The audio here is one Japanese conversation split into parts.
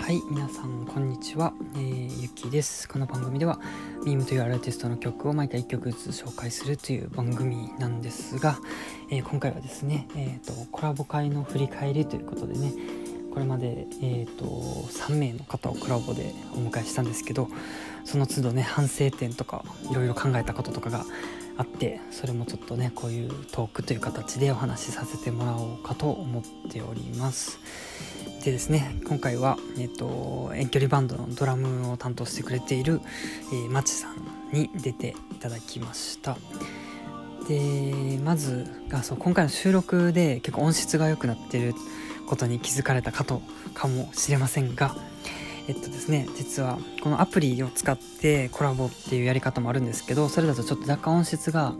はい皆さんこんにちは、えー、ゆきです。この番組ではミームというアーティストの曲を毎回1曲ずつ紹介するという番組なんですが、えー、今回はですね、えーと、コラボ会の振り返りということでねこれまで、えーと、3名の方をコラボでお迎えしたんですけどその都度ね反省点とかいろいろ考えたこととかがあってそれもちょっとねこういうトークという形でお話しさせてもらおうかと思っております。でですね今回は、えーと、遠距離バンドのドラムを担当してくれている、えー、マチさんに出ていただきました。でまずあそう今回の収録で結構音質が良くなってることに気づかれたかとかもしれませんがえっとですね実はこのアプリを使ってコラボっていうやり方もあるんですけどそれだとちょっと若干音質が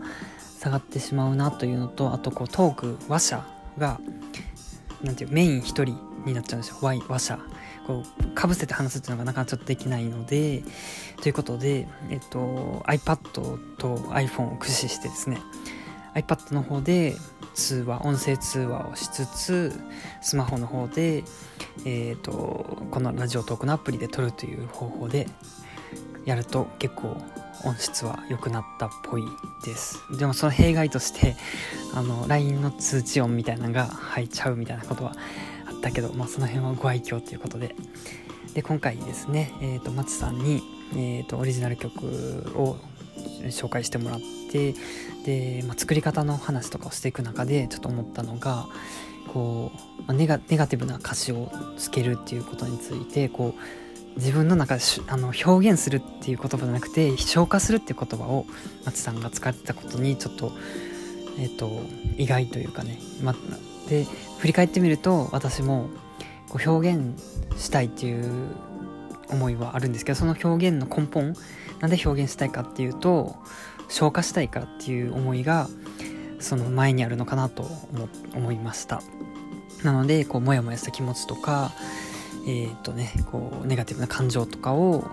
下がってしまうなというのとあとこうトーク話者がなんていうメイン1人になっちゃうんですよ。話者こうかぶせて話すっていうのがなかなかちょっとできないのでということで、えっと、iPad と iPhone を駆使してですね iPad の方で通話音声通話をしつつスマホの方でえーと、このラジオトークのアプリで撮るという方法でやると結構音質は良くなったっぽいです。でもその弊害としてあの LINE の通知音みたいなのが入っちゃうみたいなことはあったけど、まあ、その辺はご愛嬌ということで。で今回ですね、えーと、松さんに、えーとオリジナル曲を紹介してもらってで、まあ、作り方の話とかをしていく中でちょっと思ったのがこう、まあ、ネガネガティブな歌詞をつけるっていうことについてこう自分の中であの表現するっていう言葉じゃなくて消化するっていう言葉を松さんが使ってたことにちょっと,、えーと、意外というかね、ま、で振り返ってみると私もこう表現したいっていう思いはあるんですけどその表現の根本なんで表現したいかっていうと消化したいからっていう思いがその前にあるのかなと思いました。なのでこうモヤモヤした気持ちとかえっ、とねこうネガティブな感情とかを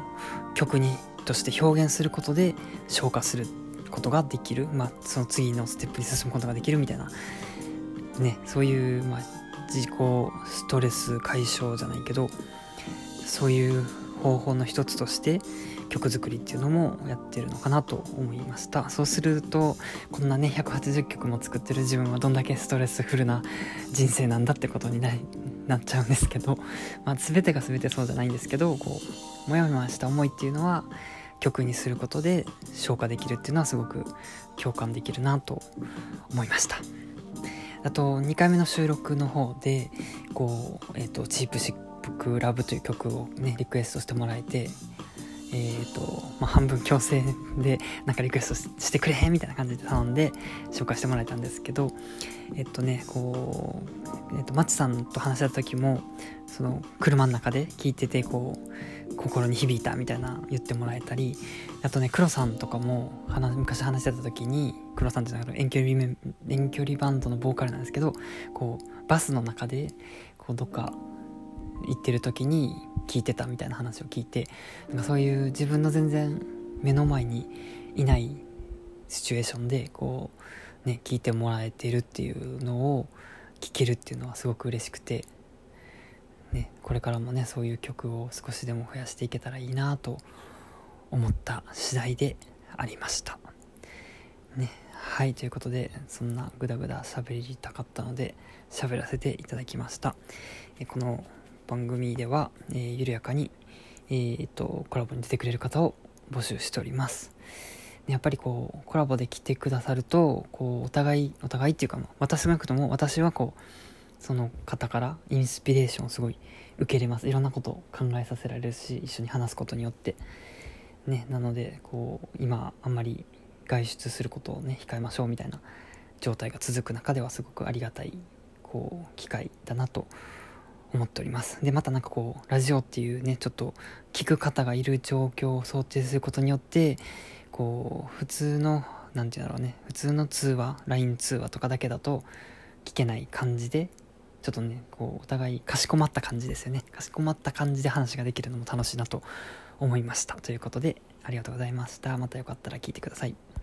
曲にとして表現することで消化することができる、まあ、その次のステップに進むことができるみたいな。ねそういう、まあ、自己ストレス解消じゃないけどそういう方法の一つとして曲作りっていうのもやってるのかなと思いました。そうするとこんなね180曲も作ってる自分はどんだけストレスフルな人生なんだってことにななっちゃうんですけど、まあ、全てが全てそうじゃないんですけどこうモヤモヤした思いっていうのは曲にすることで消化できるっていうのはすごく共感できるなと思いました。あと2回目の収録の方でこう、えーと、チープシップラブという曲をねリクエストしてもらえてえーとまあ、半分強制でなんかリクエストしてくれみたいな感じで頼んで紹介してもらえたんですけどえっとねこう、えっと、マチさんと話した時もその車の中で聞いててこう心に響いたみたいな言ってもらえたりあとね黒さんとかも話昔話してた時に黒さんっていうのは遠距離遠距離バンドのボーカルなんですけどこうバスの中でこうどっか行ってる時に聞いてたみたいな話を聞いてなんかそういう自分の全然目の前にいないシチュエーションでこうね聞いてもらえてるっていうのを聞けるっていうのはすごく嬉しくて、ね、これからもねそういう曲を少しでも増やしていけたらいいなと思った次第でありました。ね、はいということでそんなグダグダ喋りたかったので喋らせていただきましたこの番組では、えー、緩やかに、えーと、コラボに出てくれる方を募集しております。やっぱりこうコラボで来てくださるとこうお互いお互いっていうか私少なくとも私はこうその方からインスピレーションをすごい受けれます。いろんなことを考えさせられるし一緒に話すことによって。ねなのでこう今あんまり外出することをね控えましょうみたいな状態が続く中ではすごくありがたいこう機会だなと思っております。でまたなんかこうラジオっていうねちょっと聞く方がいる状況を想定することによってこう普通の何て言うんだろうね普通の通話 LINE 通話とかだけだと聞けない感じでちょっとねこうお互いかしこまった感じですよね。かしこまった感じで話ができるのも楽しいなと思いました。ということでありがとうございました。またよかったら聞いてください。